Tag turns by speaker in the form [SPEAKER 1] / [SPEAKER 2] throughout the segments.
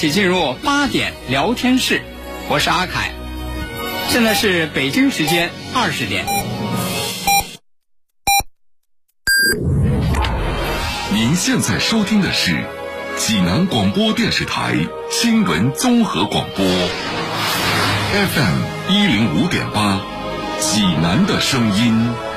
[SPEAKER 1] 请进入八点聊天室，我是阿凯，现在是北京时间二十点。
[SPEAKER 2] 您现在收听的是济南广播电视台新闻综合广播，FM 一零五点八，济南的声音。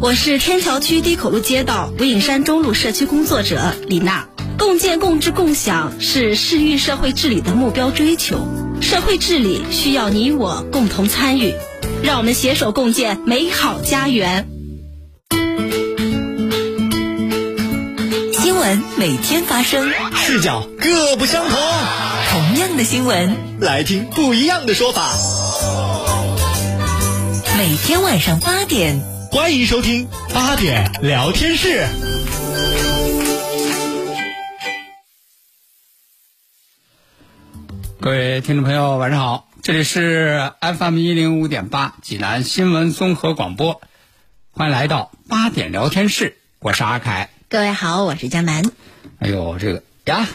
[SPEAKER 3] 我是天桥区低口路街道吴影山中路社区工作者李娜。共建共治共享是市域社会治理的目标追求，社会治理需要你我共同参与，让我们携手共建美好家园。
[SPEAKER 4] 新闻每天发生，
[SPEAKER 5] 视角各不相同，
[SPEAKER 4] 同样的新闻，
[SPEAKER 5] 来听不一样的说法。
[SPEAKER 4] 每天晚上八点，
[SPEAKER 5] 欢迎收听八点聊天室。
[SPEAKER 1] 各位听众朋友，晚上好，这里是 FM 一零五点八济南新闻综合广播，欢迎来到八点聊天室，我是阿凯。
[SPEAKER 3] 各位好，我是江南。
[SPEAKER 1] 哎呦，这个呀，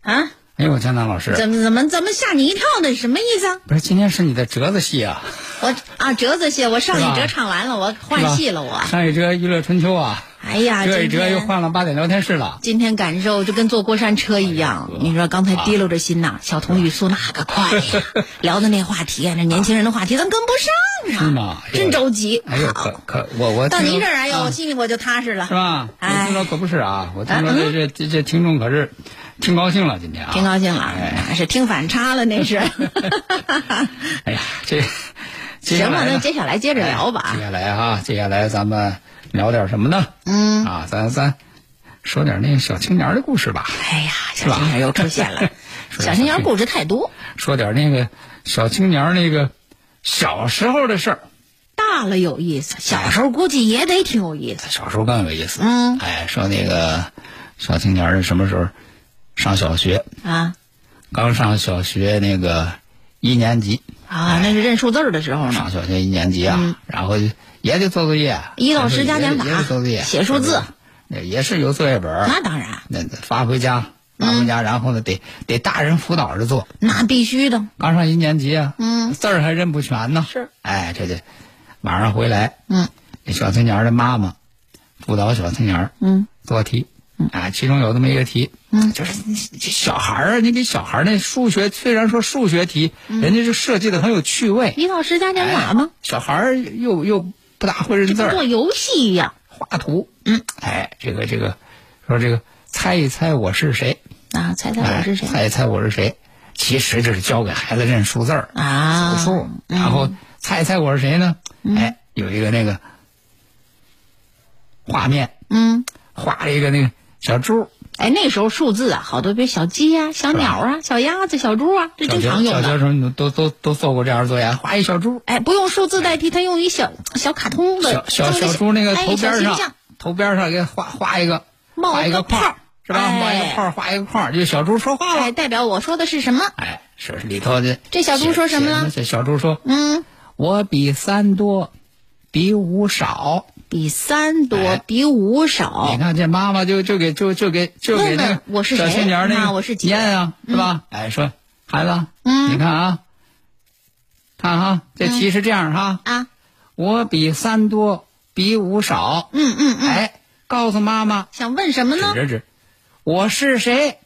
[SPEAKER 3] 啊，
[SPEAKER 1] 哎呦，江南老师，
[SPEAKER 3] 怎么怎么怎么吓你一跳呢？什么意思啊？
[SPEAKER 1] 不是今天是你的折子戏啊？
[SPEAKER 3] 我啊，折子戏，我上一折唱完了，我换戏了，我。
[SPEAKER 1] 上一折娱乐春秋啊，
[SPEAKER 3] 哎呀，
[SPEAKER 1] 这一折又换了八点聊天室了。
[SPEAKER 3] 今天感受就跟坐过山车一样，你说刚才提溜着心呐，小童语速那个快呀，聊的那话题啊，这年轻人的话题咱跟不上啊，
[SPEAKER 1] 是吗
[SPEAKER 3] 真着急。
[SPEAKER 1] 哎呦，可可我我
[SPEAKER 3] 到您这儿哎呦，
[SPEAKER 1] 啊
[SPEAKER 3] 我心里我就踏实了
[SPEAKER 1] 是。吧？我
[SPEAKER 3] 哎
[SPEAKER 1] 听说可不是啊，我听说这这这听众可是挺高兴了，今天啊，
[SPEAKER 3] 挺高兴了，
[SPEAKER 1] 哎
[SPEAKER 3] 那是听反差了，那是。
[SPEAKER 1] 哎呀，这
[SPEAKER 3] 行吧，那接下来接着聊吧
[SPEAKER 1] 接。下来哈，接下来咱们聊点什么呢？
[SPEAKER 3] 嗯，
[SPEAKER 1] 啊，咱咱说点那个小青年的故事吧，
[SPEAKER 3] 哎呀，小青年又出现了，小青年故事太多，
[SPEAKER 1] 说点那个小青年那个小时候的事儿。
[SPEAKER 3] 大了有意思，小时候估计也得挺有意思。
[SPEAKER 1] 小时候更有意思。
[SPEAKER 3] 嗯
[SPEAKER 1] 哎，说那个小青年是什么时候上小学？
[SPEAKER 3] 啊。
[SPEAKER 1] 刚上小学那个一年级，
[SPEAKER 3] 啊，那是认数字的时候呢。
[SPEAKER 1] 上。小学一年级啊，然后就也得做作业，
[SPEAKER 3] 一到十加减法
[SPEAKER 1] 也得做作业，
[SPEAKER 3] 写数字，
[SPEAKER 1] 那也是有作业本
[SPEAKER 3] 那当然，
[SPEAKER 1] 那得发回家，发回家，然后呢得得大人辅导着做。
[SPEAKER 3] 那必须的。
[SPEAKER 1] 刚上一年级啊，
[SPEAKER 3] 嗯。
[SPEAKER 1] 字儿还认不全呢。
[SPEAKER 3] 是，
[SPEAKER 1] 哎，这就晚上回来，
[SPEAKER 3] 嗯。
[SPEAKER 1] 这小青年儿的妈妈辅导小青年儿
[SPEAKER 3] 嗯。
[SPEAKER 1] 做题，啊，其中有这么一个题，
[SPEAKER 3] 嗯
[SPEAKER 1] 就是小孩儿啊，你给小孩儿那数学，虽然说数学题，人家就设计的很有趣味，
[SPEAKER 3] 李老师加减法吗？
[SPEAKER 1] 哎小孩儿又又不大会认字儿，
[SPEAKER 3] 跟做游戏一样
[SPEAKER 1] 画图，嗯，哎，这个这个，说这个猜一猜我是谁，
[SPEAKER 3] 啊！猜猜我是谁
[SPEAKER 1] 哎猜一猜我是谁，其实就是教给孩子认数字儿。
[SPEAKER 3] 啊？
[SPEAKER 1] 数数，然后猜一猜我是谁呢？哎，有一个那个画面，
[SPEAKER 3] 嗯，
[SPEAKER 1] 画了一个那个小猪，
[SPEAKER 3] 哎，那时候数字啊，好多比如小鸡啊、小鸟啊、小鸭子、小猪啊，这经常用的。
[SPEAKER 1] 小学生你都都都做过这样的作业，画一小猪，
[SPEAKER 3] 哎，不用数字代替，他用一小小卡通的
[SPEAKER 1] 小小小猪那个
[SPEAKER 3] 哎
[SPEAKER 1] 头边上头边上给画画一个，
[SPEAKER 3] 冒
[SPEAKER 1] 画一个
[SPEAKER 3] 泡，
[SPEAKER 1] 是吧？
[SPEAKER 3] 哎
[SPEAKER 1] 画一个框，画一个框，就小猪说话
[SPEAKER 3] 哎，
[SPEAKER 1] 了。
[SPEAKER 3] 代表我说的是什么？
[SPEAKER 1] 哎，是里头的
[SPEAKER 3] 这小猪说什么了
[SPEAKER 1] 这小猪说
[SPEAKER 3] 嗯，：“
[SPEAKER 1] 我比三多，比五少。”
[SPEAKER 3] 比三多，
[SPEAKER 1] 哎。
[SPEAKER 3] 比五少。
[SPEAKER 1] 你。看这妈妈就就给就就给就给那个
[SPEAKER 3] 我是谁？
[SPEAKER 1] 小青年那个
[SPEAKER 3] 妈我是几
[SPEAKER 1] 念啊，是吧？哎，说孩子，
[SPEAKER 3] 嗯。
[SPEAKER 1] 你看啊，看哈，这题是这样哈，
[SPEAKER 3] 啊，
[SPEAKER 1] 我比三多，比五少，
[SPEAKER 3] 嗯嗯嗯，
[SPEAKER 1] 哎，告诉妈妈，
[SPEAKER 3] 想问什么呢？
[SPEAKER 1] 指着指，我是谁？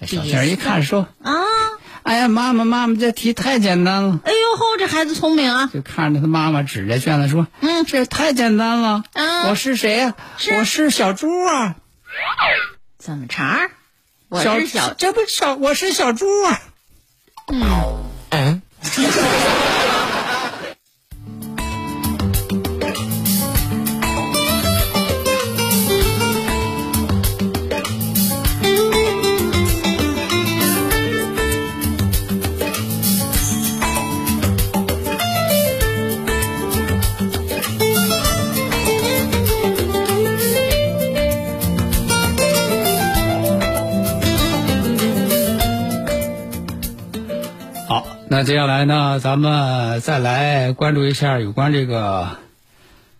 [SPEAKER 1] 这小青儿一看说，
[SPEAKER 3] 啊，
[SPEAKER 1] 哎呀，妈妈妈妈，这题太简单了。
[SPEAKER 3] 哎呦吼，这孩子聪明啊！
[SPEAKER 1] 就看着他妈妈指着卷子说：“
[SPEAKER 3] 嗯
[SPEAKER 1] 这太简单了。
[SPEAKER 3] 嗯
[SPEAKER 1] 我是谁呀、
[SPEAKER 3] 是
[SPEAKER 1] 我是小猪啊。
[SPEAKER 3] 怎么茬？我
[SPEAKER 1] 小
[SPEAKER 3] 是小，
[SPEAKER 1] 这不小，我是小猪啊。
[SPEAKER 3] 嗯，
[SPEAKER 1] 好，那接下来呢，咱们再来关注一下有关这个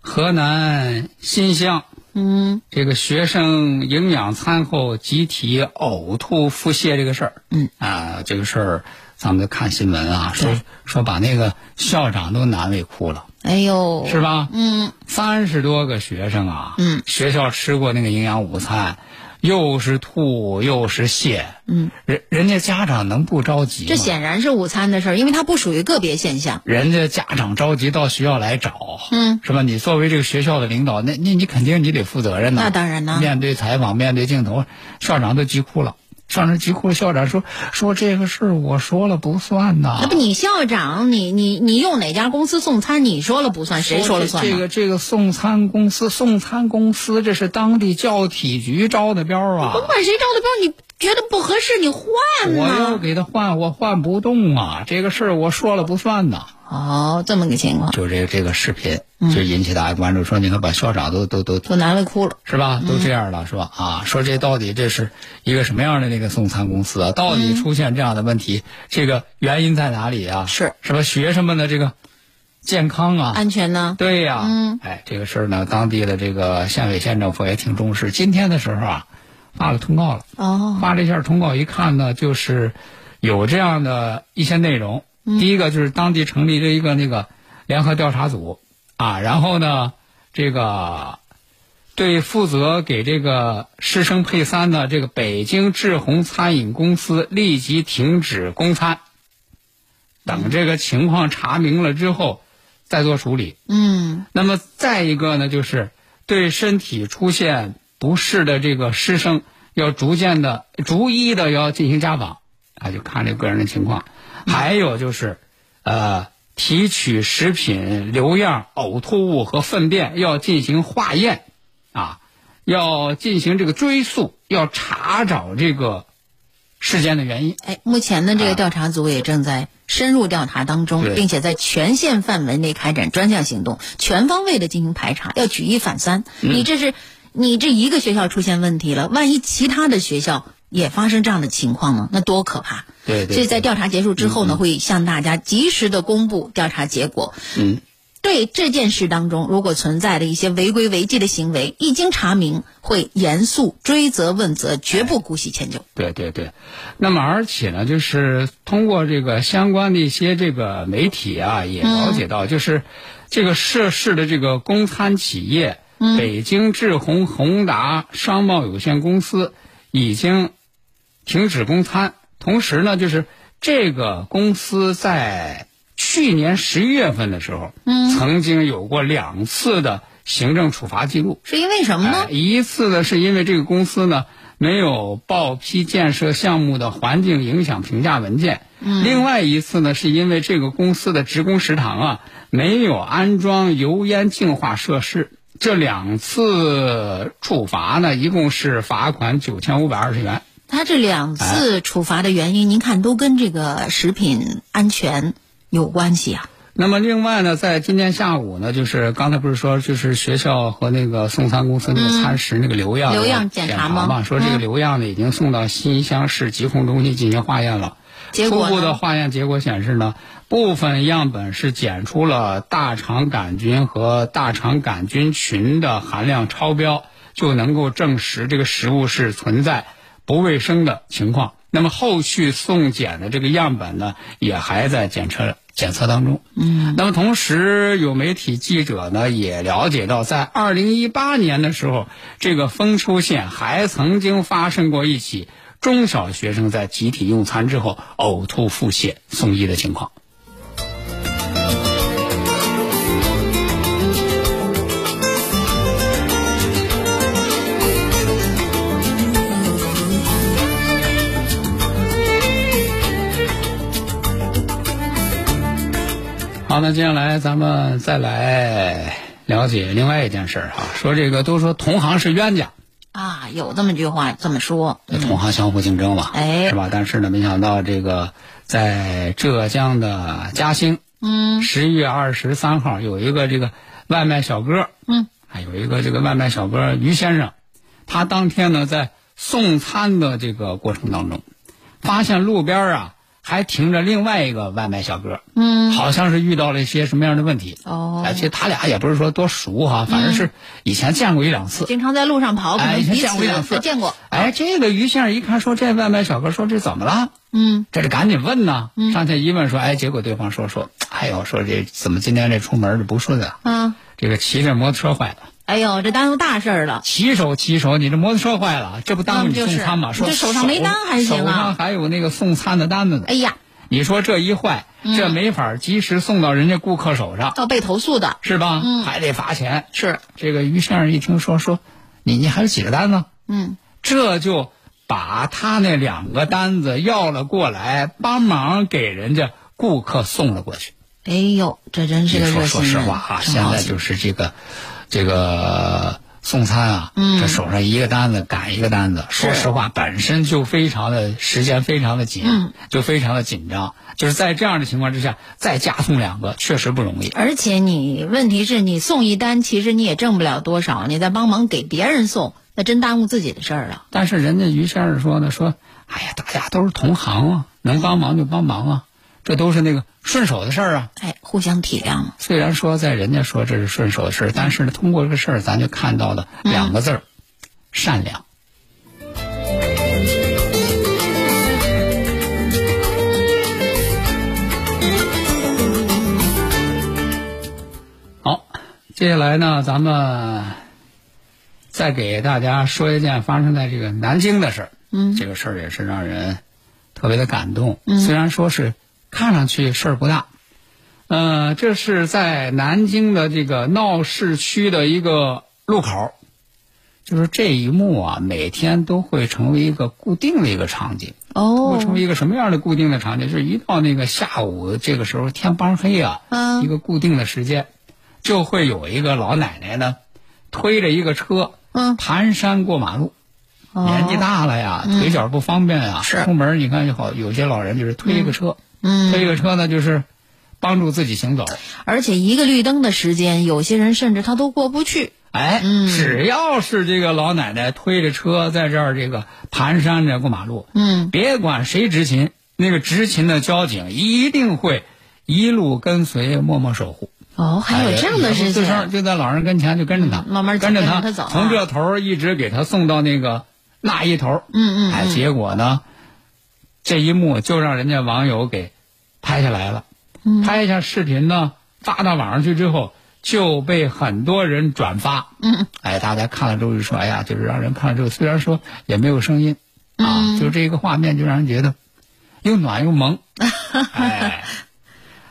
[SPEAKER 1] 河南新乡，
[SPEAKER 3] 嗯。
[SPEAKER 1] 这个学生营养餐后集体呕吐腹泻这个事儿，
[SPEAKER 3] 嗯。
[SPEAKER 1] 啊，这个事儿咱们看新闻啊，说说把那个校长都难为哭了，
[SPEAKER 3] 哎呦，
[SPEAKER 1] 是吧？
[SPEAKER 3] 嗯。
[SPEAKER 1] 三十多个学生啊，
[SPEAKER 3] 嗯。
[SPEAKER 1] 学校吃过那个营养午餐，又是吐又是泻，
[SPEAKER 3] 嗯，
[SPEAKER 1] 人人家家长能不着急吗？
[SPEAKER 3] 这显然是午餐的事儿，因为它不属于个别现象。
[SPEAKER 1] 人家家长着急到学校来找，
[SPEAKER 3] 嗯，
[SPEAKER 1] 是吧？你作为这个学校的领导，那那你肯定你得负责任呐。
[SPEAKER 3] 那当然呐
[SPEAKER 1] 面对采访，面对镜头，校长都急哭了。校长急哭了，校长说说这个事儿我说了不算呐。
[SPEAKER 3] 那不你校长，你你你用哪家公司送餐，你说了不算，谁说了算呢？
[SPEAKER 1] 这个这个送餐公司，送餐公司这是当地教体局招的标啊。
[SPEAKER 3] 甭管谁招的标，你觉得不合适，你换
[SPEAKER 1] 我要。给他换，我换不动啊！这个事儿我说了不算呐。
[SPEAKER 3] 哦，这么个情况，
[SPEAKER 1] 就这个这个视频，
[SPEAKER 3] 嗯
[SPEAKER 1] 就引起大家关注，说你看把校长都都都
[SPEAKER 3] 都难为哭了。
[SPEAKER 1] 是吧？都这样了，是吧？啊，说这到底这是一个什么样的那个送餐公司啊？到底出现这样的问题，这个原因在哪里啊？
[SPEAKER 3] 是
[SPEAKER 1] 是吧？学生们的这个健康啊，
[SPEAKER 3] 安全呢？
[SPEAKER 1] 对呀，
[SPEAKER 3] 嗯
[SPEAKER 1] 哎，这个事儿呢，当地的这个县委县政府也挺重视。今天的时候啊，发了通告了，
[SPEAKER 3] 哦，
[SPEAKER 1] 发了一下通告，一看呢，就是有这样的一些内容。第一个就是当地成立了一个那个联合调查组啊，然后呢，这个对负责给这个师生配餐的这个北京志宏餐饮公司立即停止供餐，等这个情况查明了之后再做处理。
[SPEAKER 3] 嗯
[SPEAKER 1] 那么再一个呢，就是对身体出现不适的这个师生，要逐渐的、逐一的要进行家访，啊，就看这个人的情况。还有就是，呃，提取食品留样、呕吐物和粪便要进行化验，啊，要进行这个追溯，要查找这个事件的原因。
[SPEAKER 3] 哎，目前呢，这个调查组也正在深入调查当中，
[SPEAKER 1] 对
[SPEAKER 3] 并且在全县范围内开展专项行动，全方位的进行排查，要举一反三。你这是，你这一个学校出现问题了，万一其他的学校也发生这样的情况呢？那多可怕！
[SPEAKER 1] 对对
[SPEAKER 3] 所以在调查结束之后呢，会向大家及时的公布调查结果。
[SPEAKER 1] 嗯，
[SPEAKER 3] 对这件事当中，如果存在的一些违规违纪的行为，一经查明，会严肃追责问责，绝不姑息迁就。
[SPEAKER 1] 对对对，那么而且呢，就是通过这个相关的一些这个媒体啊，也了解到，就是这个涉事的这个公餐企业、北京智宏宏达商贸有限公司已经停止供餐，同时呢，就是这个公司在去年十一月份的时候，嗯，曾经有过两次的行政处罚记录。
[SPEAKER 3] 是因为什么呢
[SPEAKER 1] 哎？一次呢，是因为这个公司呢没有报批建设项目的环境影响评价文件。嗯。另外一次呢，是因为这个公司的职工食堂啊没有安装油烟净化设施。这两次处罚呢，一共是罚款九千五百二十元。
[SPEAKER 3] 他这两次处罚的原因，您看都跟这个食品安全有关系啊。
[SPEAKER 1] 那么另外呢，在今天下午呢，就是刚才不是说，就是学校和那个送餐公司那个餐食那个留样、
[SPEAKER 3] 留样检
[SPEAKER 1] 检
[SPEAKER 3] 查吗
[SPEAKER 1] 嘛，说这个
[SPEAKER 3] 嗯
[SPEAKER 1] 留样呢已经送到新乡市疾控中心进行化验了。
[SPEAKER 3] 结果
[SPEAKER 1] 初步的？化验结果显示呢，部分样本是检出了大肠杆菌和大肠杆菌群的含量超标，就能够证实这个食物是存在不卫生的情况。那么后续送检的这个样本呢，也还在检测检测当中。嗯，那么同时有媒体记者呢也了解到，在二零一八年的时候，这个丰丘县还曾经发生过一起中小学生在集体用餐之后呕吐腹泻送医的情况。好，那接下来咱们再来了解另外一件事儿哈，说这个都说同行是冤家，
[SPEAKER 3] 啊，有这么句话这么说。
[SPEAKER 1] 这同行相互竞争嘛，
[SPEAKER 3] 哎
[SPEAKER 1] 是吧？但是呢，没想到这个在浙江的嘉兴，
[SPEAKER 3] 嗯
[SPEAKER 1] 十一月二十三号有一个这个外卖小哥，
[SPEAKER 3] 嗯，
[SPEAKER 1] 还有一个这个外卖小哥于先生，他当天呢在送餐的这个过程当中，发现路边啊还停着另外一个外卖小哥，
[SPEAKER 3] 嗯，
[SPEAKER 1] 好像是遇到了一些什么样的问题。
[SPEAKER 3] 哦
[SPEAKER 1] 哎，其实他俩也不是说多熟哈，反正是以前见过一两次。
[SPEAKER 3] 经常在路上跑，可
[SPEAKER 1] 哎，以前见过一两次，
[SPEAKER 3] 见过。
[SPEAKER 1] 哎，这个于先生一看说这外卖小哥说这怎么了？
[SPEAKER 3] 嗯
[SPEAKER 1] 这得赶紧问呐，上前一问说，哎，结果对方说说，哎呦，说这怎么今天这出门这不顺啊？
[SPEAKER 3] 啊，
[SPEAKER 1] 这个骑着摩托车坏了，
[SPEAKER 3] 哎呦，这耽误大事儿了。
[SPEAKER 1] 骑手骑手，你这摩托车坏了，这不耽误你
[SPEAKER 3] 嗯就是
[SPEAKER 1] 送餐吗？说
[SPEAKER 3] 这手上没单还行啊
[SPEAKER 1] 手上还有那个送餐的单子呢。
[SPEAKER 3] 哎呀，
[SPEAKER 1] 你说这一坏，这没法及时送到人家顾客手上，
[SPEAKER 3] 要被投诉的。
[SPEAKER 1] 是吧？
[SPEAKER 3] 嗯
[SPEAKER 1] 还得罚钱。
[SPEAKER 3] 是，
[SPEAKER 1] 这个于先生一听说说，你你还有几个单呢？
[SPEAKER 3] 嗯，
[SPEAKER 1] 这就把他那两个单子要了过来，帮忙给人家顾客送了过去。
[SPEAKER 3] 哎呦，这真是
[SPEAKER 1] 你说
[SPEAKER 3] 个热心人。
[SPEAKER 1] 说实话啊，现在就是这个这个送餐啊，
[SPEAKER 3] 嗯
[SPEAKER 1] 这手上一个单子赶一个单子，说实话，本身就非常的时间非常的紧，
[SPEAKER 3] 嗯
[SPEAKER 1] 就非常的紧张。就是在这样的情况之下，再加送两个，确实不容易。
[SPEAKER 3] 而且你问题是你送一单，其实你也挣不了多少，你再帮忙给别人送，那真耽误自己的事儿了。
[SPEAKER 1] 但是人家于先生说呢，说，哎呀，大家都是同行啊，能帮忙就帮忙啊，这都是那个顺手的事儿啊。
[SPEAKER 3] 哎，互相体谅嘛。
[SPEAKER 1] 虽然说在人家说这是顺手的事儿，但是呢，通过这个事儿，咱就看到了两个字儿：善良。好，接下来呢，咱们再给大家说一件发生在这个南京的事儿。
[SPEAKER 3] 嗯
[SPEAKER 1] 这个事儿也是让人特别的感动。虽然说是看上去事儿不大，呃，这是在南京的这个闹市区的一个路口，就是这一幕啊，每天都会成为一个固定的一个场景。
[SPEAKER 3] 哦。
[SPEAKER 1] 会成为一个什么样的固定的场景？就是一到那个下午这个时候天帮黑啊，
[SPEAKER 3] 嗯。
[SPEAKER 1] 一个固定的时间，就会有一个老奶奶呢，推着一个车，
[SPEAKER 3] 嗯。
[SPEAKER 1] 蹒跚过马路。
[SPEAKER 3] 哦。
[SPEAKER 1] 年纪大了呀，腿脚不方便呀，
[SPEAKER 3] 是。
[SPEAKER 1] 出门你看就好有些老人就是推一个车，
[SPEAKER 3] 嗯
[SPEAKER 1] 推一个车呢就是帮助自己行走。
[SPEAKER 3] 而且一个绿灯的时间，有些人甚至他都过不去。
[SPEAKER 1] 哎，
[SPEAKER 3] 嗯
[SPEAKER 1] 只要是这个老奶奶推着车在这儿这个蹒跚着过马路，
[SPEAKER 3] 嗯，
[SPEAKER 1] 别管谁执勤，那个执勤的交警一定会一路跟随，默默守护。
[SPEAKER 3] 哦，还有这样的事情。
[SPEAKER 1] 声就在老人跟前就跟着他，
[SPEAKER 3] 嗯慢慢
[SPEAKER 1] 跟着他，
[SPEAKER 3] 跟着他走啊
[SPEAKER 1] 从这头一直给他送到那个那一头儿。
[SPEAKER 3] 嗯嗯
[SPEAKER 1] 哎，结果呢，这一幕就让人家网友给拍下来了。
[SPEAKER 3] 嗯
[SPEAKER 1] 拍下视频呢，发到网上去之后，就被很多人转发。
[SPEAKER 3] 嗯，
[SPEAKER 1] 哎，大家看了之后就说：“哎呀，就是让人看了之后，虽然说也没有声音，
[SPEAKER 3] 嗯
[SPEAKER 1] 啊，就这个画面就让人觉得又暖又萌。哎，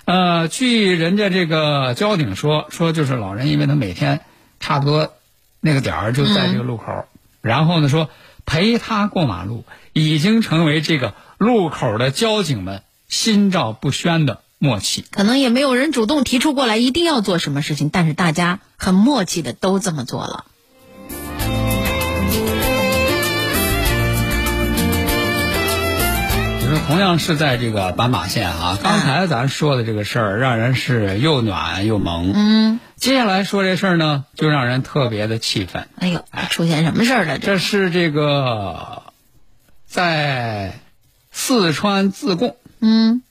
[SPEAKER 1] 呃，据人家这个交警说，说就是老人，因为他每天差不多那个点儿就在这个路口，然后呢说陪他过马路，已经成为这个路口的交警们心照不宣的默契。
[SPEAKER 3] 可能也没有人主动提出过来一定要做什么事情，但是大家很默契的都这么做了。
[SPEAKER 1] 你说同样是在这个斑马线啊，刚才咱说的这个事儿，让人是又暖又萌。
[SPEAKER 3] 嗯，
[SPEAKER 1] 接下来说这事儿呢，就让人特别的气愤。
[SPEAKER 3] 哎呦，出现什么事儿了？这
[SPEAKER 1] 这是这个在四川自贡。
[SPEAKER 3] 嗯。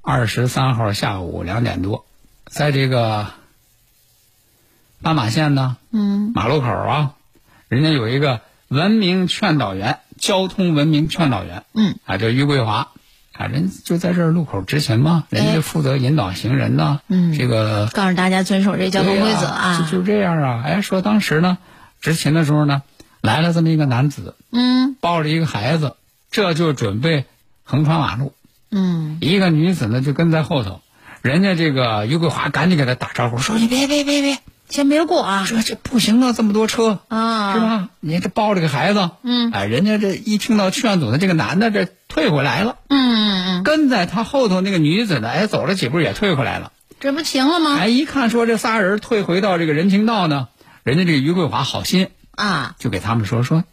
[SPEAKER 1] 二十三号下午两点多，在这个斑马线呢
[SPEAKER 3] 嗯。
[SPEAKER 1] 马路口啊，人家有一个文明劝导员，交通文明劝导员，
[SPEAKER 3] 嗯，
[SPEAKER 1] 啊，叫于桂华，啊，人就在这儿路口执勤嘛，人家就负责引导行人呢，
[SPEAKER 3] 嗯。
[SPEAKER 1] 这个
[SPEAKER 3] 告诉大家遵守这交通规则
[SPEAKER 1] 对
[SPEAKER 3] 啊。
[SPEAKER 1] 就就这样啊。哎，说当时呢，执勤的时候呢，来了这么一个男子，
[SPEAKER 3] 嗯。
[SPEAKER 1] 抱着一个孩子，这就准备横穿马路。
[SPEAKER 3] 嗯
[SPEAKER 1] 一个女子呢就跟在后头，人家这个于桂华赶紧给他打招呼，说你别别别别，
[SPEAKER 3] 先别过啊
[SPEAKER 1] 这这不行啊，这么多车。
[SPEAKER 3] 啊！
[SPEAKER 1] 是？吧？你这抱着个孩子，
[SPEAKER 3] 嗯
[SPEAKER 1] 哎，人家这一听到劝阻的这个男的，这退回来了，
[SPEAKER 3] 嗯嗯嗯，
[SPEAKER 1] 跟在他后头那个女子呢，哎，走了几步也退回来了，
[SPEAKER 3] 这不行了吗？
[SPEAKER 1] 哎，一看说这仨人退回到这个人行道呢，人家这个于桂华好心，
[SPEAKER 3] 啊，
[SPEAKER 1] 就给他们说说，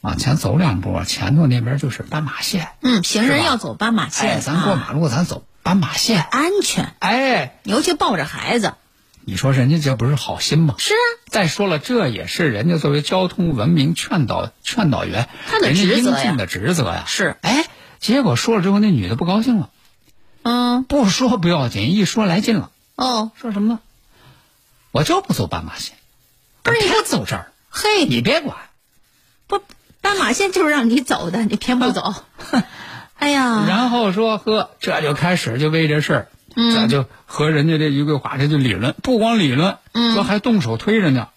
[SPEAKER 1] 往前走两步，前头那边就是斑马线，
[SPEAKER 3] 嗯，行人要走斑马线，
[SPEAKER 1] 哎，咱过
[SPEAKER 3] 啊
[SPEAKER 1] 马路咱走斑马线，
[SPEAKER 3] 安全，
[SPEAKER 1] 哎，
[SPEAKER 3] 尤其抱着孩子。
[SPEAKER 1] 你说人家这不是好心吗？
[SPEAKER 3] 是啊，
[SPEAKER 1] 再说了，这也是人家作为交通文明劝导劝导员，
[SPEAKER 3] 他的
[SPEAKER 1] 人家
[SPEAKER 3] 职责呀
[SPEAKER 1] 应尽的职责呀。
[SPEAKER 3] 是，
[SPEAKER 1] 哎，结果说了之后，那女的不高兴了，
[SPEAKER 3] 嗯，
[SPEAKER 1] 不说不要紧，一说来劲了，
[SPEAKER 3] 哦，
[SPEAKER 1] 说什么呢？我就不走斑马线，
[SPEAKER 3] 不是你
[SPEAKER 1] 偏走这儿，
[SPEAKER 3] 嘿，
[SPEAKER 1] 你别管。
[SPEAKER 3] 不，斑马线就是让你走的，你偏不走。哎呀，
[SPEAKER 1] 然后说呵，这就开始就为这事儿，这就和人家这于桂华这就理论，不光理论，说还动手推人家，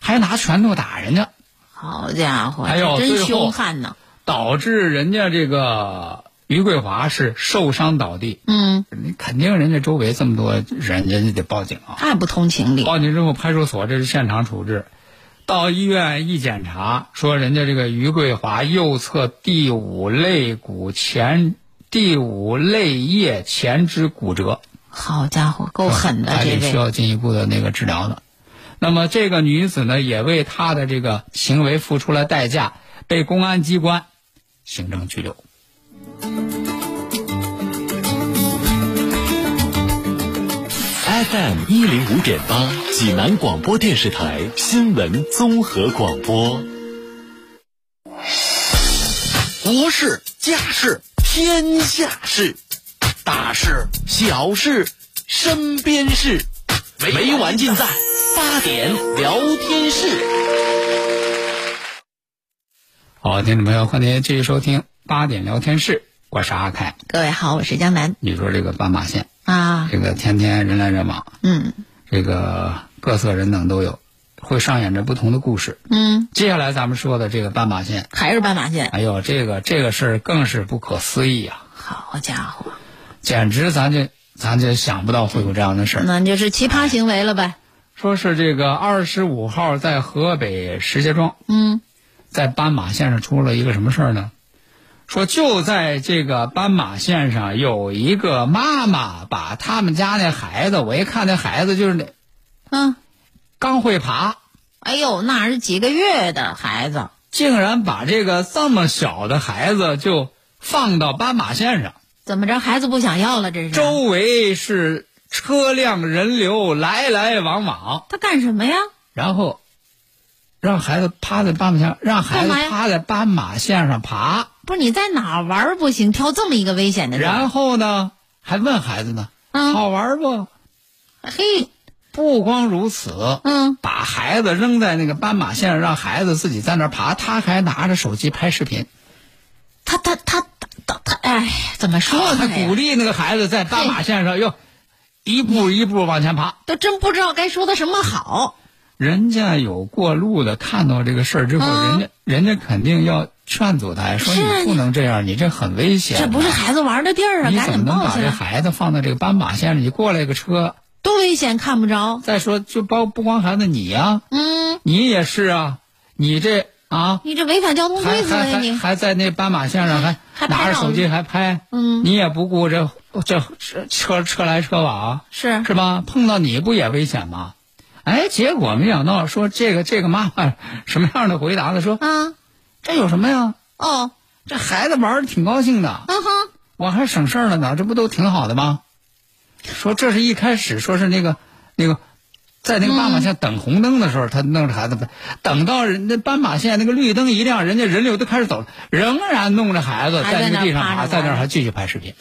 [SPEAKER 1] 还拿拳头打人家，
[SPEAKER 3] 好家伙，
[SPEAKER 1] 哎呦
[SPEAKER 3] 真凶悍呢。
[SPEAKER 1] 导致人家这个于桂华是受伤倒地。
[SPEAKER 3] 嗯，
[SPEAKER 1] 你肯定人家周围这么多人，人家得报警啊！
[SPEAKER 3] 太不通情理。
[SPEAKER 1] 报警之后，派出所这是现场处置。到医院一检查，说人家这个于桂华右侧第五肋骨前第五肋叶前肢骨折，
[SPEAKER 3] 好家伙，够狠的这
[SPEAKER 1] 还得需。要进一步的那个治疗的。那么这个女子呢，也为她的这个行为付出了代价，被公安机关行政拘留。
[SPEAKER 6] FM 一零五点八，济南广播电视台新闻综合广播。国事、家事、天下事，大事、小事、身边事，没完尽在八点聊天室。
[SPEAKER 1] 好，听众朋友，欢迎继续收听八点聊天室，我是阿凯。
[SPEAKER 3] 各位好，我是江南
[SPEAKER 1] 你说这个斑马线，
[SPEAKER 3] 啊。
[SPEAKER 1] 这个天天人来人往，
[SPEAKER 3] 嗯
[SPEAKER 1] 这个各色人等都有，会上演着不同的故事。
[SPEAKER 3] 嗯，
[SPEAKER 1] 接下来咱们说的这个斑马线，
[SPEAKER 3] 还是斑马线。
[SPEAKER 1] 哎呦，这个这个事儿更是不可思议啊！
[SPEAKER 3] 好家伙，
[SPEAKER 1] 简直咱就咱就想不到会有这样的事儿。
[SPEAKER 3] 那就是奇葩行为了呗。
[SPEAKER 1] 说是这个二十五号在河北石家庄，
[SPEAKER 3] 嗯
[SPEAKER 1] 在斑马线上出了一个什么事儿呢？说就在这个斑马线上，有一个妈妈把他们家那孩子，我一看那孩子就是那
[SPEAKER 3] 嗯，
[SPEAKER 1] 刚会爬，
[SPEAKER 3] 哎呦，那是几个月的孩子，
[SPEAKER 1] 竟然把这个这么小的孩子就放到斑马线上，
[SPEAKER 3] 怎么着？孩子不想要了？这是
[SPEAKER 1] 周围是车辆人流来来往往，
[SPEAKER 3] 他干什么呀？
[SPEAKER 1] 然后让孩子趴在斑马线，让孩子趴在斑马线上爬，
[SPEAKER 3] 不是你在哪玩不行，挑这么一个危险的。
[SPEAKER 1] 然后呢还问孩子呢，
[SPEAKER 3] 嗯
[SPEAKER 1] 好玩不？
[SPEAKER 3] 嘿，
[SPEAKER 1] 不光如此，
[SPEAKER 3] 嗯，
[SPEAKER 1] 把孩子扔在那个斑马线上，让孩子自己在那儿爬，他还拿着手机拍视频，
[SPEAKER 3] 他他他他他，哎，怎么说呢？
[SPEAKER 1] 他鼓励那个孩子在斑马线上哟一步一步往前爬。
[SPEAKER 3] 都真不知道该说他什么好。
[SPEAKER 1] 人家有过路的看到这个事儿之后，
[SPEAKER 3] 嗯
[SPEAKER 1] 人家人家肯定要劝阻他，说你不能这样，你这很危险。
[SPEAKER 3] 这不是孩子玩的地儿啊，
[SPEAKER 1] 你
[SPEAKER 3] 赶
[SPEAKER 1] 怎么能把这
[SPEAKER 3] 紧抱起来，
[SPEAKER 1] 孩子放到这个斑马线上？你过来个车，
[SPEAKER 3] 多危险，看不着。
[SPEAKER 1] 再说就包不光孩子你呀、
[SPEAKER 3] 嗯，
[SPEAKER 1] 你也是啊，你这啊
[SPEAKER 3] 你这违反交通规则呀，你
[SPEAKER 1] 还在那斑马线上还
[SPEAKER 3] 还
[SPEAKER 1] 拿着手机还拍，
[SPEAKER 3] 嗯
[SPEAKER 1] 你也不顾这这这车车来车往，
[SPEAKER 3] 是
[SPEAKER 1] 是吧？碰到你不也危险吗？哎，结果没想到说这个这个妈妈 什么样的回答呢？说
[SPEAKER 3] 啊，
[SPEAKER 1] 这有什么呀？
[SPEAKER 3] 哦，
[SPEAKER 1] 这孩子玩的挺高兴的，
[SPEAKER 3] 嗯哼，
[SPEAKER 1] 我还省事儿了呢，这不都挺好的吗？说这是一开始说是那个那个，在那个斑马线等红灯的时候，他弄着孩子，等到人家斑马线那个绿灯一亮，人家人流都开始走了，仍然弄着孩子
[SPEAKER 3] 在
[SPEAKER 1] 在那个地上爬，在那儿还继续拍视频，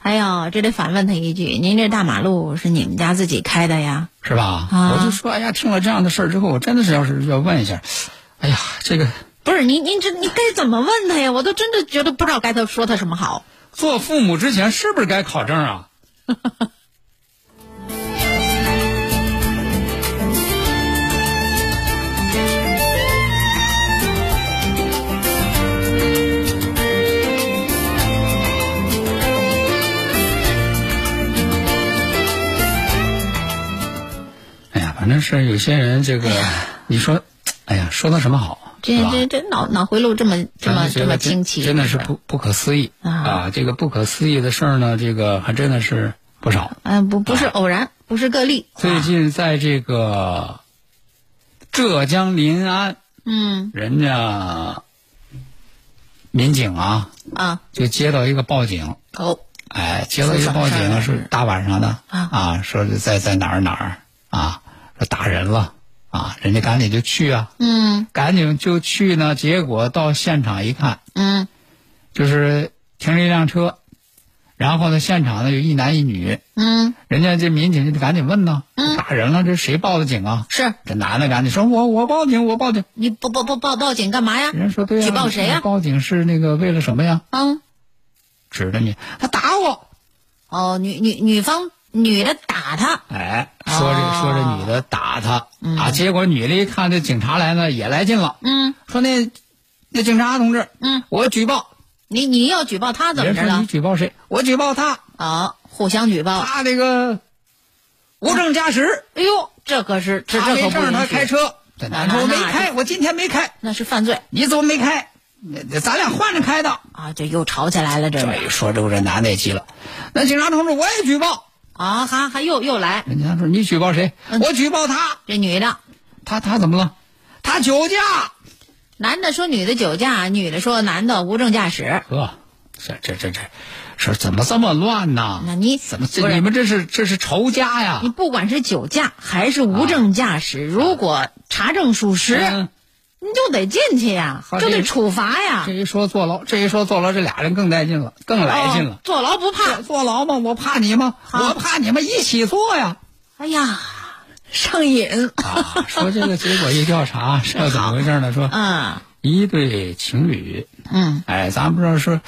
[SPEAKER 3] 哎呦，这得反问他一句：您这大马路是你们家自己开的呀？
[SPEAKER 1] 是吧？
[SPEAKER 3] 啊
[SPEAKER 1] 我就说，哎呀，听了这样的事儿之后，我真的是要是要问一下，哎呀，这个
[SPEAKER 3] 不是您，您这你该怎么问他呀？我都真的觉得不知道该他说他什么好。
[SPEAKER 1] 做父母之前是不是该考证啊？哎呀，反正是有些人这个，你说，哎呀，说他什么好？
[SPEAKER 3] 这这这脑脑回路这么这么这么清奇，
[SPEAKER 1] 真的是不不可思议
[SPEAKER 3] 啊。
[SPEAKER 1] 这个不可思议的事儿呢，这个还真的是不少。
[SPEAKER 3] 嗯，不不是偶然，不是个例。
[SPEAKER 1] 最近在这个浙江临安，
[SPEAKER 3] 嗯。
[SPEAKER 1] 人家民警啊
[SPEAKER 3] 啊。
[SPEAKER 1] 就接到一个报警，
[SPEAKER 3] 哦。
[SPEAKER 1] 哎，接到一个报警是大晚上的
[SPEAKER 3] 啊
[SPEAKER 1] 说是在在哪儿哪儿啊，说打人了啊，人家赶紧就去啊，
[SPEAKER 3] 嗯
[SPEAKER 1] 赶紧就去呢，结果到现场一看，
[SPEAKER 3] 嗯
[SPEAKER 1] 就是停了一辆车，然后呢，现场呢有一男一女，
[SPEAKER 3] 嗯，
[SPEAKER 1] 人家这民警就赶紧问呢，打人了，这谁报的警啊？
[SPEAKER 3] 是
[SPEAKER 1] 这男的赶紧说，我我报警，我报警。
[SPEAKER 3] 你报报报报报警干嘛呀？
[SPEAKER 1] 人家说对呀、
[SPEAKER 3] 举报谁呀
[SPEAKER 1] 你报警是那个为了什么呀？
[SPEAKER 3] 嗯，
[SPEAKER 1] 指着你，他打我。
[SPEAKER 3] 哦，女女女方女的打他，
[SPEAKER 1] 哎，说这
[SPEAKER 3] 哦
[SPEAKER 1] 说这女的打他、啊，结果女的一看这警察来呢，也来劲了，
[SPEAKER 3] 嗯
[SPEAKER 1] 说那那警察同志，
[SPEAKER 3] 嗯，
[SPEAKER 1] 我举报。
[SPEAKER 3] 你你要举报他怎么着了
[SPEAKER 1] 你？举报谁？我举报他，
[SPEAKER 3] 哦，互相举报。
[SPEAKER 1] 他这个无证驾驶，
[SPEAKER 3] 哎呦，这可是这这可不
[SPEAKER 1] 他没证，他开车。这男说我没
[SPEAKER 3] 那那
[SPEAKER 1] 开，我今天没开，
[SPEAKER 3] 那是犯罪
[SPEAKER 1] 你怎么没开？那咱俩换着开的。
[SPEAKER 3] 啊！这又吵起来了，这是
[SPEAKER 1] 这一说，这这男的也急了。那警察同志，我也举报。
[SPEAKER 3] 啊，还还又又来
[SPEAKER 1] 人家说你举报谁？
[SPEAKER 3] 嗯
[SPEAKER 1] 我举报他。
[SPEAKER 3] 这女的，
[SPEAKER 1] 他他怎么了？他酒驾。
[SPEAKER 3] 男的说女的酒驾，女的说男的无证驾驶。
[SPEAKER 1] 呵，这这这这，说怎么这么乱呢？
[SPEAKER 3] 那你
[SPEAKER 1] 怎么这你们这是这是仇家呀
[SPEAKER 3] 你？不管是酒驾还是无证驾驶，如果查证属实，
[SPEAKER 1] 嗯
[SPEAKER 3] 你就得进去呀，就得处罚呀
[SPEAKER 1] 这。一说坐牢，这一说坐牢，这俩人更带劲了，更来劲了
[SPEAKER 3] 哦。坐牢不怕。
[SPEAKER 1] 坐牢吗？我怕你吗？我怕你们一起坐呀！
[SPEAKER 3] 哎呀，上瘾。
[SPEAKER 1] 啊，说这个结果一调查 是怎么回事呢？说
[SPEAKER 3] 嗯
[SPEAKER 1] 一对情侣，
[SPEAKER 3] 嗯
[SPEAKER 1] 哎，咱不知道是，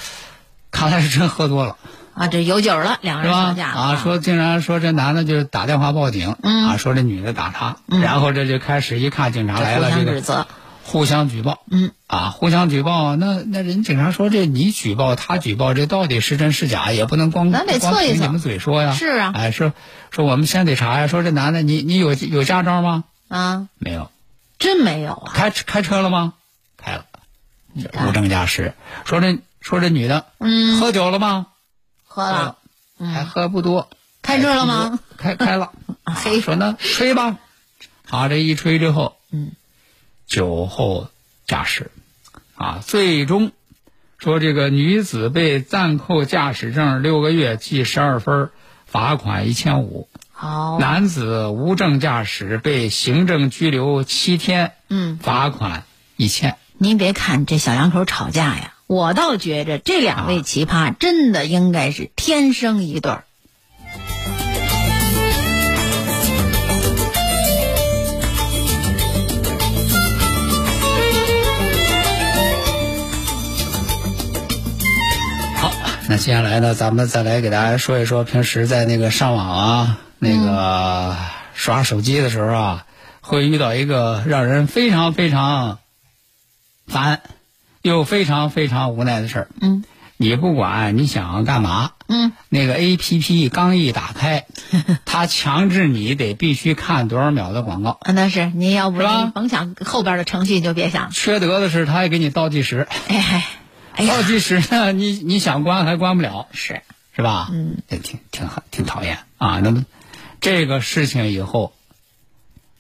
[SPEAKER 1] 看来是真喝多了，
[SPEAKER 3] 啊，这有酒了，两个人吵？架了
[SPEAKER 1] 啊，说竟然说这男的就打电话报警，
[SPEAKER 3] 嗯
[SPEAKER 1] 啊，说这女的打他，然后这就开始一看警察来了，
[SPEAKER 3] 互
[SPEAKER 1] 这个
[SPEAKER 3] 相指责。
[SPEAKER 1] 互相举报，
[SPEAKER 3] 嗯，
[SPEAKER 1] 啊，互相举报，那那人警察说这你举报他举报，这到底是真是假，也不能光
[SPEAKER 3] 咱得
[SPEAKER 1] 光
[SPEAKER 3] 测一测
[SPEAKER 1] 凭你们嘴说呀。
[SPEAKER 3] 是啊
[SPEAKER 1] 哎，说说我们先得查呀，说这男的你你有有驾照吗？
[SPEAKER 3] 啊，
[SPEAKER 1] 没有，
[SPEAKER 3] 真没有啊！
[SPEAKER 1] 开开车了吗？开了，无证驾驶。说这说这女的，
[SPEAKER 3] 嗯，
[SPEAKER 1] 喝酒了吗？
[SPEAKER 3] 喝了，
[SPEAKER 1] 还喝不多。
[SPEAKER 3] 开车了吗？
[SPEAKER 1] 开开了。说那吹吧，好，这一吹之后，
[SPEAKER 3] 嗯，
[SPEAKER 1] 酒后驾驶，啊，最终说这个女子被暂扣驾驶证六个月，记十二分，罚款一千五。
[SPEAKER 3] 好，
[SPEAKER 1] 男子无证驾驶被行政拘留七天，
[SPEAKER 3] 嗯，
[SPEAKER 1] 罚款一千。
[SPEAKER 3] 您别看这小两口吵架呀，我倒觉着这两位奇葩真的应该是天生一对儿。
[SPEAKER 1] 那接下来呢，咱们再来给大家说一说，平时在那个上网啊，那个刷手机的时候啊，会遇到一个让人非常非常烦，又非常非常无奈的事儿。
[SPEAKER 3] 嗯，
[SPEAKER 1] 你不管你想干嘛，
[SPEAKER 3] 嗯，
[SPEAKER 1] 那个 A P P 刚一打开，它强制你得必须看多少秒的广告。
[SPEAKER 3] 啊，那是您要不
[SPEAKER 1] 是吧
[SPEAKER 3] 甭想后边的程序就别想。
[SPEAKER 1] 缺德的是，它还给你倒计时，
[SPEAKER 3] 哎
[SPEAKER 1] 倒，计时呢，你你想关还关不了。
[SPEAKER 3] 是，
[SPEAKER 1] 是吧？
[SPEAKER 3] 嗯，
[SPEAKER 1] 这挺挺很挺讨厌啊。那么这个事情以后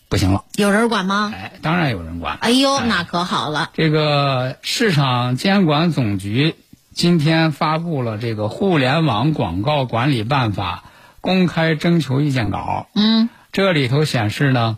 [SPEAKER 1] 不行了，
[SPEAKER 3] 有人管吗？
[SPEAKER 1] 哎，当然有人管。
[SPEAKER 3] 哎呦，那可好了。
[SPEAKER 1] 这个市场监管总局今天发布了这个《互联网广告管理办法》公开征求意见稿。
[SPEAKER 3] 嗯，
[SPEAKER 1] 这里头显示呢，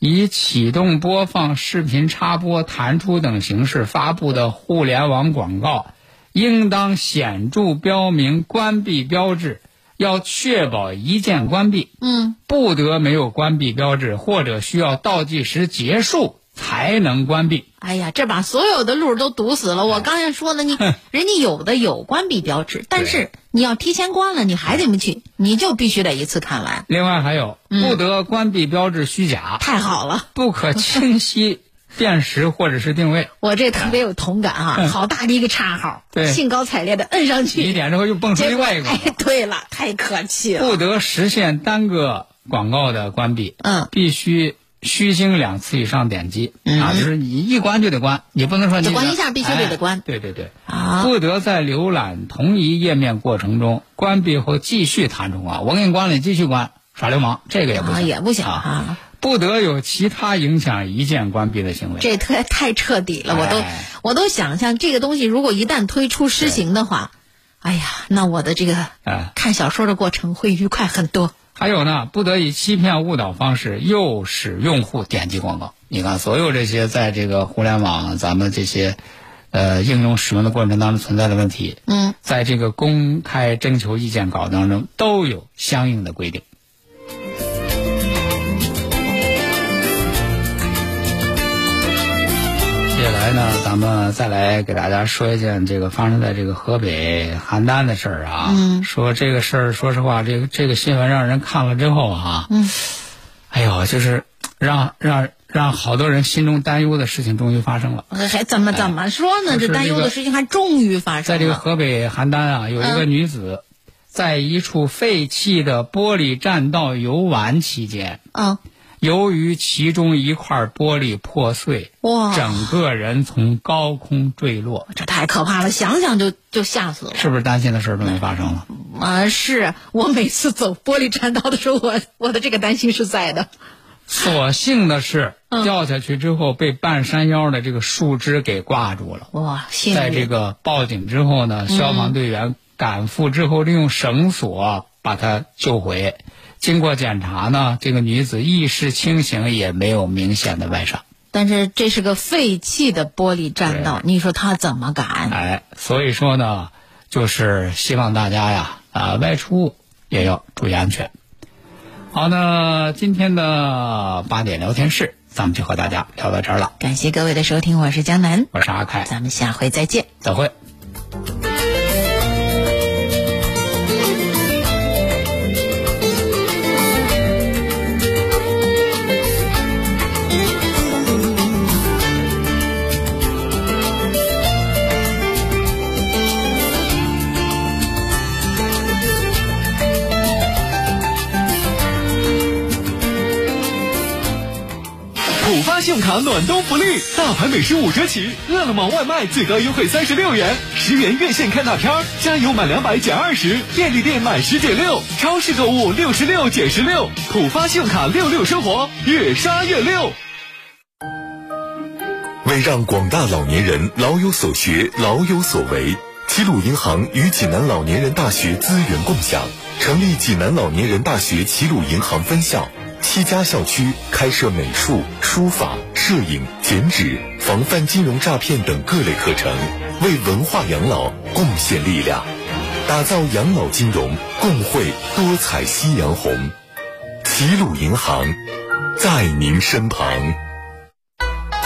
[SPEAKER 1] 以启动播放、视频插播、弹出等形式发布的互联网广告，应当显著标明关闭标志，要确保一键关闭。
[SPEAKER 3] 嗯，
[SPEAKER 1] 不得没有关闭标志，或者需要倒计时结束才能关闭。
[SPEAKER 3] 哎呀，这把所有的路都堵死了。我刚才说的，你 人家有的有关闭标志，但是你要提前关了，你还得没去，你就必须得一次看完。
[SPEAKER 1] 另外还有，不得关闭标志虚假，
[SPEAKER 3] 太好了，
[SPEAKER 1] 不可清晰 辨识或者是定位。
[SPEAKER 3] 我这特别有同感啊！好大的一个叉号，
[SPEAKER 1] 对
[SPEAKER 3] 兴高采烈的摁上去，
[SPEAKER 1] 你一点之后又蹦出另外一个，
[SPEAKER 3] 哎，对了，太可气了。
[SPEAKER 1] 不得实现单个广告的关闭。
[SPEAKER 3] 嗯
[SPEAKER 1] 必须虚惊两次以上点击、
[SPEAKER 3] 嗯。
[SPEAKER 1] 啊，就是你一关就得关，你不能说你
[SPEAKER 3] 关一下必须得得关。
[SPEAKER 1] 哎对对对，
[SPEAKER 3] 啊。
[SPEAKER 1] 不得在浏览同一页面过程中关闭后继续弹出啊，我给你关了，你继续关，耍流氓，这个也不行，
[SPEAKER 3] 啊，也不行
[SPEAKER 1] 啊。
[SPEAKER 3] 啊，
[SPEAKER 1] 不得有其他影响一键关闭的行为。
[SPEAKER 3] 这太太彻底了，我都
[SPEAKER 1] 哎。
[SPEAKER 3] 我都想象这个东西如果一旦推出施行的话，哎呀，那我的这个
[SPEAKER 1] 哎。
[SPEAKER 3] 看小说的过程会愉快很多。
[SPEAKER 1] 还有呢，不得以欺骗误导方式诱使用户点击广告。你看，所有这些在这个互联网咱们这些呃应用使用的过程当中存在的问题，
[SPEAKER 3] 嗯，
[SPEAKER 1] 在这个公开征求意见稿当中都有相应的规定。接下来呢，咱们再来给大家说一件这个发生在这个河北邯郸的事儿啊。
[SPEAKER 3] 嗯
[SPEAKER 1] 说这个事儿，说实话，这个这个新闻让人看了之后啊，
[SPEAKER 3] 嗯，
[SPEAKER 1] 哎呦，就是让让让好多人心中担忧的事情终于发生了。
[SPEAKER 3] 还怎么怎么说呢？
[SPEAKER 1] 就是
[SPEAKER 3] 这担忧的事情还终于发生了。
[SPEAKER 1] 在这个河北邯郸啊，有一个
[SPEAKER 3] 嗯
[SPEAKER 1] 女子，在一处废弃的玻璃栈道游玩期间，
[SPEAKER 3] 嗯，
[SPEAKER 1] 由于其中一块玻璃破碎，
[SPEAKER 3] 哇
[SPEAKER 1] 整个人从高空坠落。
[SPEAKER 3] 这太可怕了，想想就就吓死了。
[SPEAKER 1] 是不是担心的事儿终于发生了？
[SPEAKER 3] 啊，是我每次走玻璃栈道的时候，我我的这个担心是在的。
[SPEAKER 1] 所幸的是，
[SPEAKER 3] 嗯
[SPEAKER 1] 掉下去之后被半山腰的这个树枝给挂住了。
[SPEAKER 3] 哇，幸
[SPEAKER 1] 在这。个报警之后呢，消防队员赶赴之后，利用绳索把他救回。经过检查呢，这个女子意识清醒，也没有明显的外伤。
[SPEAKER 3] 但是这是个废弃的玻璃栈道，你说她怎么敢？
[SPEAKER 1] 哎，所以说呢，就是希望大家呀，啊、外出也要注意安全。好，那今天的八点聊天室，咱们就和大家聊到这儿了。
[SPEAKER 3] 感谢各位的收听，我是江南，
[SPEAKER 1] 我是阿凯，
[SPEAKER 3] 咱们下回再见。
[SPEAKER 1] 再会。
[SPEAKER 7] 卡暖冬福利，大牌美食五折起，饿了么外卖最高优惠三十六元，十元院线看大片儿，加油满两百减二十，便利店满十减六，超市购物六十六减十六，浦发信用卡六六生活，越刷越六。
[SPEAKER 8] 为让广大老年人老有所学、老有所为，齐鲁银行与济南老年人大学资源共享，成立济南老年人大学齐鲁银行分校。七家校区开设美术、书法、摄影、剪纸、防范金融诈骗等各类课程，为文化养老贡献力量，打造养老金融共绘多彩夕阳红。齐鲁银行，在您身旁。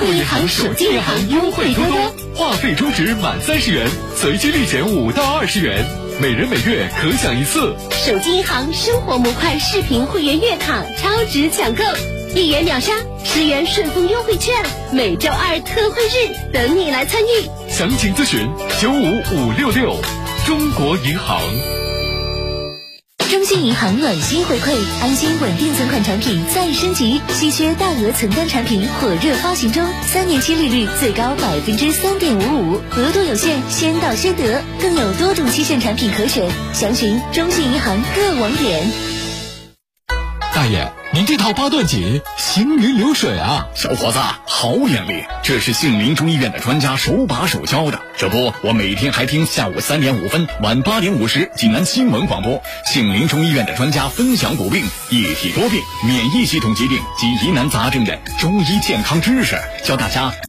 [SPEAKER 7] 中国银行手机银行优惠多多，话费充值满三十元，随机立减五到二十元，每人每月可享一次。
[SPEAKER 9] 手机银行生活模块视频会员月卡超值抢购，一元秒杀，十元顺丰优惠券，每周二特惠日等你来参与。
[SPEAKER 7] 详情咨询九五五六六，中国银行。
[SPEAKER 9] 中信银行暖心回馈，安心稳定存款产品再升级，稀缺大额存单产品火热发行中，三年期利率最高百分之三点五五，额度有限，先到先得，更有多种期限产品可选，详询中信银行各网点。
[SPEAKER 7] 大爷，您这套八段锦行云流水啊！
[SPEAKER 10] 小伙子，好眼力，这是杏林中医院的专家手把手教的。这不，我每天还听下午三点五分、晚八点五十济南新闻广播，杏林中医院的专家分享骨病、一体多病、免疫系统疾病及疑难杂症的中医健康知识，教大家